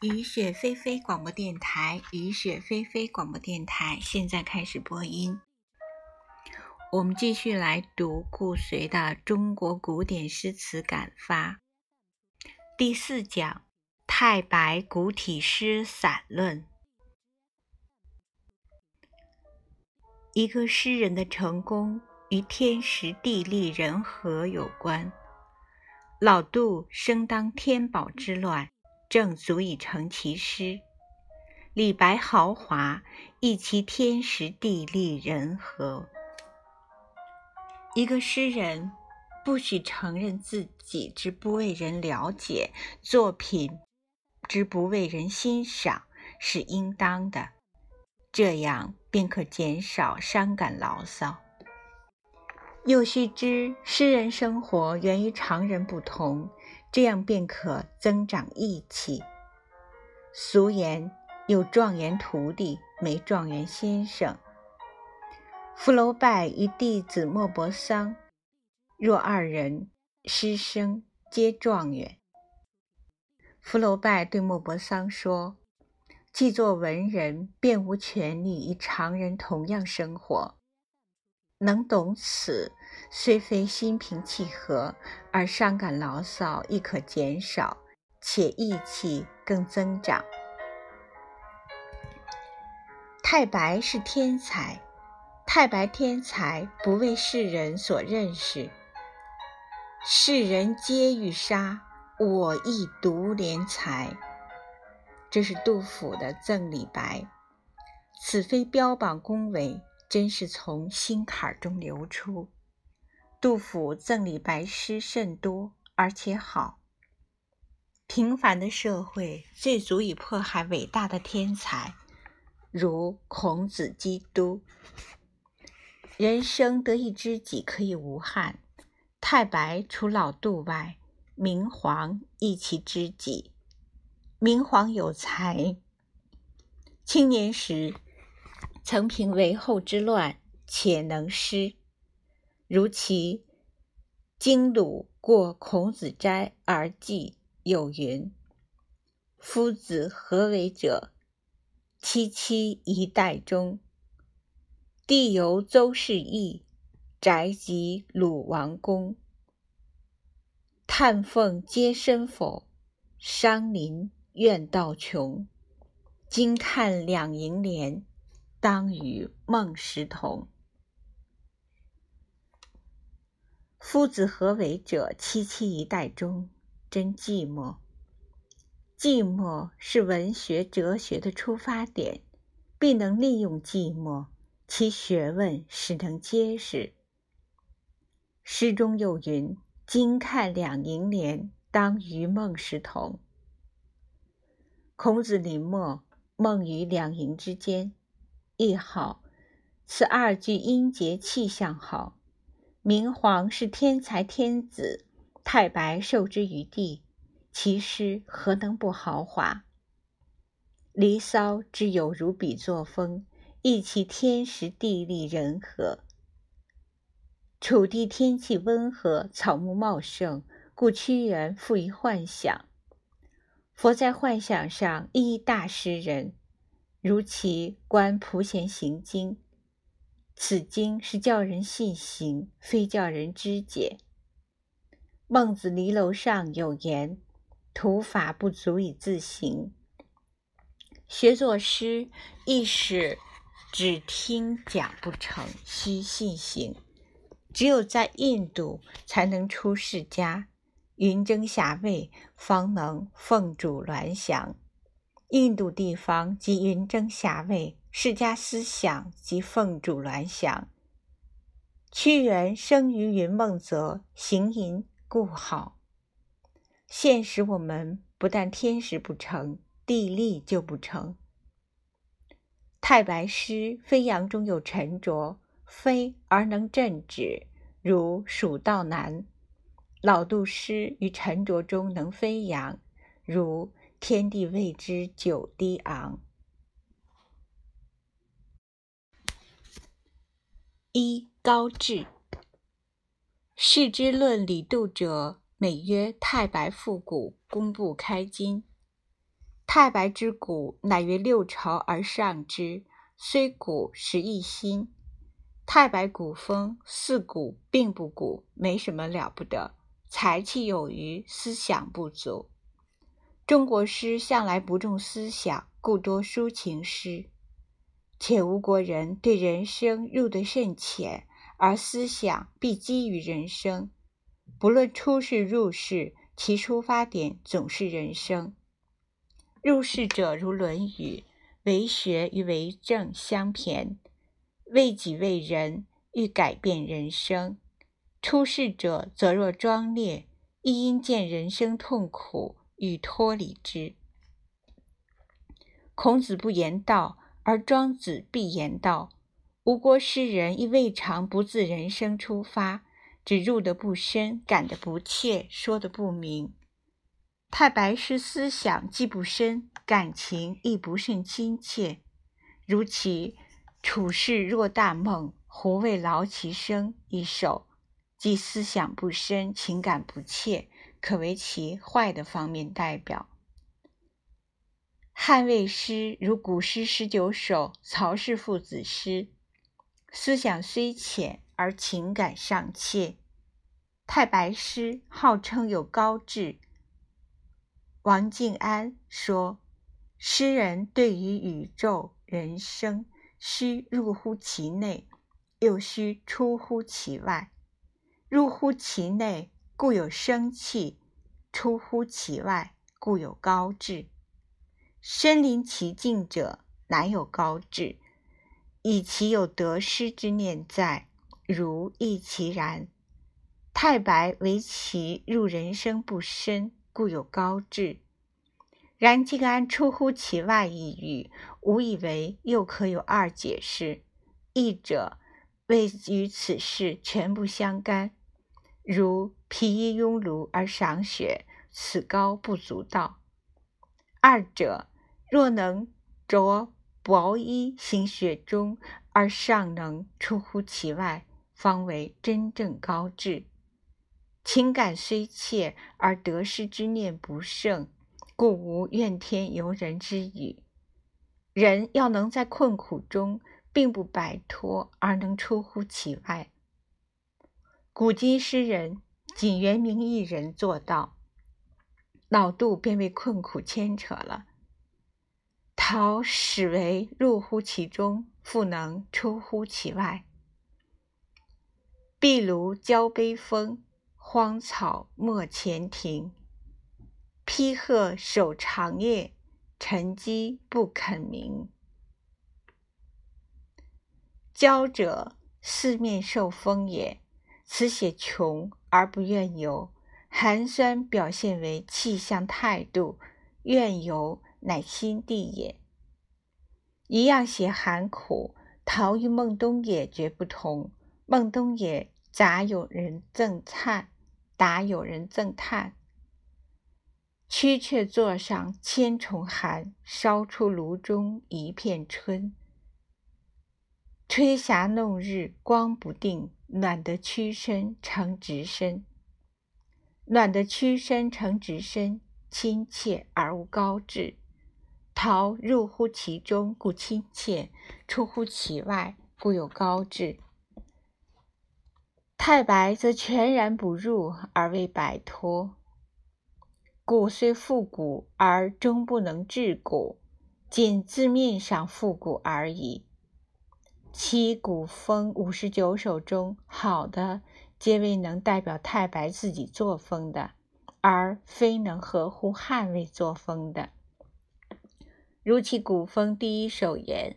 雨雪霏霏广播电台，雨雪霏霏广播电台，现在开始播音。我们继续来读顾随的《中国古典诗词感发》第四讲《太白古体诗散论》。一个诗人的成功与天时地利人和有关。老杜生当天宝之乱。正足以成其诗。李白豪华，亦其天时地利人和。一个诗人不许承认自己之不为人了解，作品之不为人欣赏，是应当的。这样便可减少伤感牢骚。又须知诗人生活源于常人不同。这样便可增长义气。俗言有状元徒弟，没状元先生。福楼拜与弟子莫泊桑，若二人师生皆状元。福楼拜对莫泊桑说：“既作文人，便无权利与常人同样生活。能懂此。”虽非心平气和，而伤感牢骚亦可减少，且义气更增长。太白是天才，太白天才不为世人所认识，世人皆欲杀，我亦独怜才。这是杜甫的赠李白，此非标榜恭维，真是从心坎中流出。杜甫赠李白诗甚多，而且好。平凡的社会最足以迫害伟大的天才，如孔子、基督。人生得一知己可以无憾。太白除老杜外，明皇亦其知己。明皇有才，青年时曾平为后之乱，且能诗。如其经鲁过孔子斋而记，有云：“夫子何为者？萋萋一代中。地由邹氏邑，宅及鲁王宫。叹凤皆身否，伤林怨道穷。今看两楹联，当与孟石同。”夫子何为者？萋萋一代中，真寂寞。寂寞是文学哲学的出发点，必能利用寂寞，其学问始能结实。诗中又云：“今看两楹联，当与孟石同。”孔子临摹，孟于两楹之间，亦好。此二句音节气象好。明皇是天才天子，太白受之于地，其诗何能不豪华？《离骚》之有如笔作风，亦其天时地利人和。楚地天气温和，草木茂盛，故屈原富于幻想。佛在幻想上亦一大诗人，如其观普贤行经。此经是教人信行，非教人知解。孟子离楼上有言：“徒法不足以自行。”学作诗亦是只听讲不成，须信行。只有在印度才能出世家，云蒸霞蔚，方能凤主鸾翔。印度地方即云蒸霞蔚。世家思想及凤主鸾翔。屈原生于云梦泽，行吟故好。现实我们不但天时不成，地利就不成。太白诗飞扬中有沉着，飞而能振止，如《蜀道难》；老杜诗于沉着中能飞扬，如《天地未知九低昂》。一高志，世之论李杜者，美曰太白复古，工部开金。太白之古，乃曰六朝而上之，虽古实亦新。太白古风似古，并不古，没什么了不得。才气有余，思想不足。中国诗向来不重思想，故多抒情诗。且吴国人对人生入得甚浅，而思想必基于人生。不论出世入世，其出发点总是人生。入世者如《论语》，为学与为政相骈。为己为人，欲改变人生；出世者则若庄烈，亦因见人生痛苦，欲脱离之。孔子不言道，而庄子必言道。吴国诗人亦未尝不自人生出发，只入得不深，感得不切，说得不明。太白诗思想既不深，感情亦不甚亲切，如其。处世若大梦，胡为劳其声？一首，即思想不深，情感不切，可为其坏的方面代表。汉魏诗如古诗十九首、曹氏父子诗，思想虽浅，而情感尚切。太白诗号称有高致。王敬安说：“诗人对于宇宙人生。”须入乎其内，又须出乎其外。入乎其内，故有生气；出乎其外，故有高致。身临其境者，难有高致，以其有得失之念在，如亦其然。太白为其入人生不深，故有高致。然敬安出乎其外一语，吾以为又可有二解释：一者为与此事全不相干，如披衣拥炉而赏雪，此高不足道；二者若能着薄衣行雪中，而尚能出乎其外，方为真正高致。情感虽切，而得失之念不盛。故无怨天尤人之语。人要能在困苦中并不摆脱，而能出乎其外。古今诗人仅元明一人做到，老杜便为困苦牵扯了。陶始为入乎其中，复能出乎其外。壁炉交杯风，荒草没前庭。披鹤守长夜，晨鸡不肯鸣。骄者四面受风也。此写穷而不怨游，寒酸表现为气象态度，怨游乃心地也。一样写寒苦，陶与孟冬野绝不同。孟冬野杂有人赠叹，答有人赠叹。蛐蛐座上千重寒，烧出炉中一片春。吹霞弄日光不定，暖得屈身成直身。暖得屈身成直身，亲切而无高致。陶入乎其中，故亲切；出乎其外，故有高致。太白则全然不入，而未摆脱。古虽复古，而终不能治古，仅字面上复古而已。其古风五十九首中，好的皆为能代表太白自己作风的，而非能合乎汉魏作风的。如其古风第一首言：“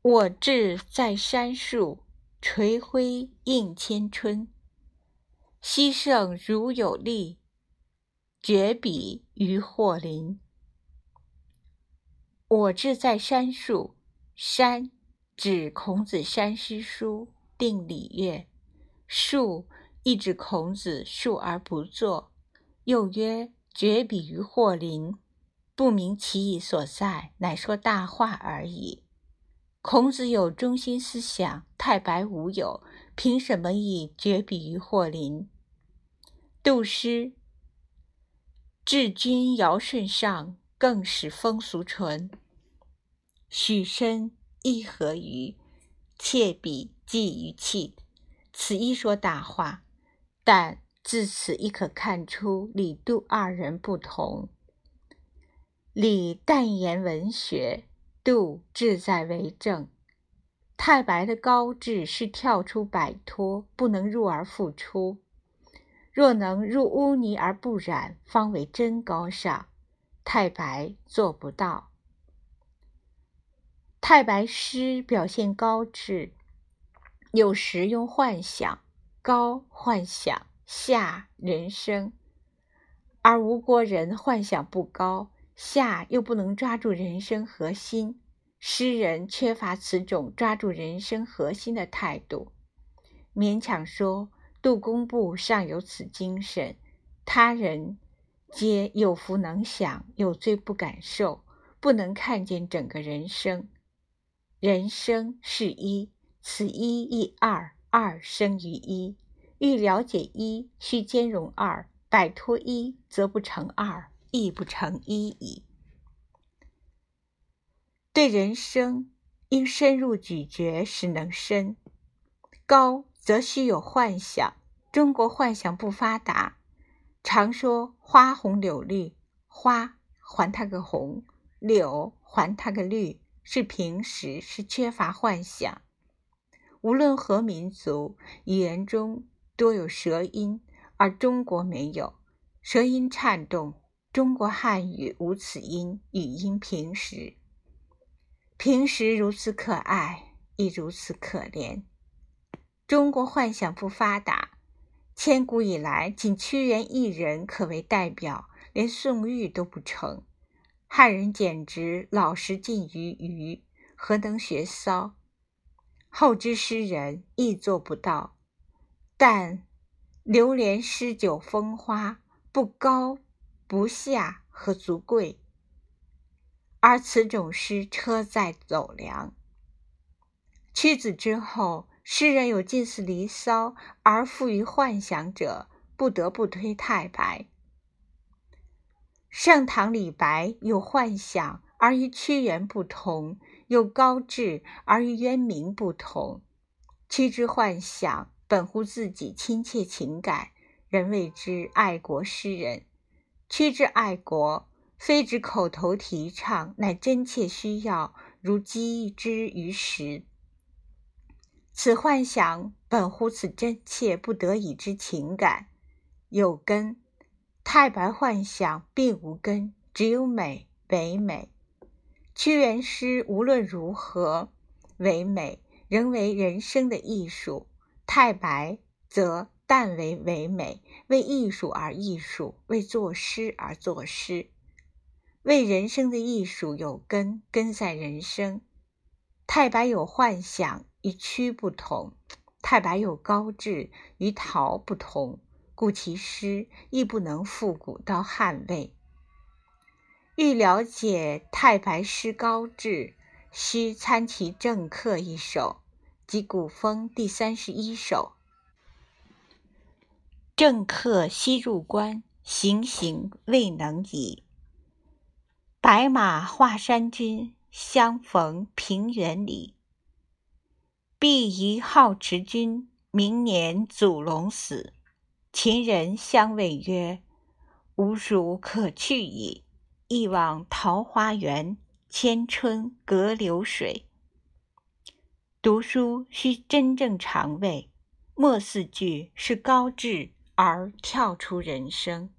我志在山树，垂晖映千春。”昔胜如有力，绝笔于霍林。我志在山树，山指孔子山诗书，定礼乐；树亦指孔子述而不作。又曰绝笔于霍林，不明其意所在，乃说大话而已。孔子有中心思想，太白无有，凭什么以绝笔于霍林？杜诗至君尧舜上，更使风俗淳。许身亦何于？窃笔记于器。此一说大话，但自此亦可看出李杜二人不同。李淡言文学，杜志在为政。太白的高志是跳出摆脱，不能入而复出。若能入污泥而不染，方为真高尚。太白做不到。太白诗表现高志，有时用幻想，高幻想，下人生；而吴国人幻想不高，下又不能抓住人生核心。诗人缺乏此种抓住人生核心的态度，勉强说杜工部尚有此精神，他人皆有福能享，有罪不敢受，不能看见整个人生。人生是一，此一亦二，二生于一。欲了解一，须兼容二；摆脱一，则不成二，亦不成一矣。对人生应深入咀嚼，使能深。高则须有幻想，中国幻想不发达，常说花红柳绿，花还它个红，柳还它个绿，是平时是缺乏幻想。无论何民族，语言中多有舌音，而中国没有舌音颤动。中国汉语无此音，语音平实。平时如此可爱，亦如此可怜。中国幻想不发达，千古以来，仅屈原一人可为代表，连宋玉都不成。汉人简直老实近于愚，何能学骚？后之诗人亦做不到。但流连诗酒风花，不高不下，何足贵？而此种诗车载走粮。屈子之后，诗人有近似《离骚》而富于幻想者，不得不推太白。盛唐李白有幻想，而与屈原不同；有高志，而与渊明不同。屈之幻想，本乎自己亲切情感，人谓之爱国诗人。屈之爱国。非指口头提倡，乃真切需要，如击之于食。此幻想本乎此真切不得已之情感，有根；太白幻想并无根，只有美，唯美。屈原诗无论如何唯美，仍为人生的艺术；太白则但为唯美，为艺术而艺术，为作诗而作诗。为人生的艺术有根，根在人生。太白有幻想，与屈不同；太白有高志，与陶不同，故其诗亦不能复古到汉魏。欲了解太白诗高志，须参其《正客》一首，即古风第三十一首。政客西入关，行行未能已。白马华山君，相逢平原里。必疑好持君，明年祖龙死。秦人相谓曰：“吾属可去矣，一往桃花源，千春隔流水。”读书须真正尝味，末四句是高志而跳出人生。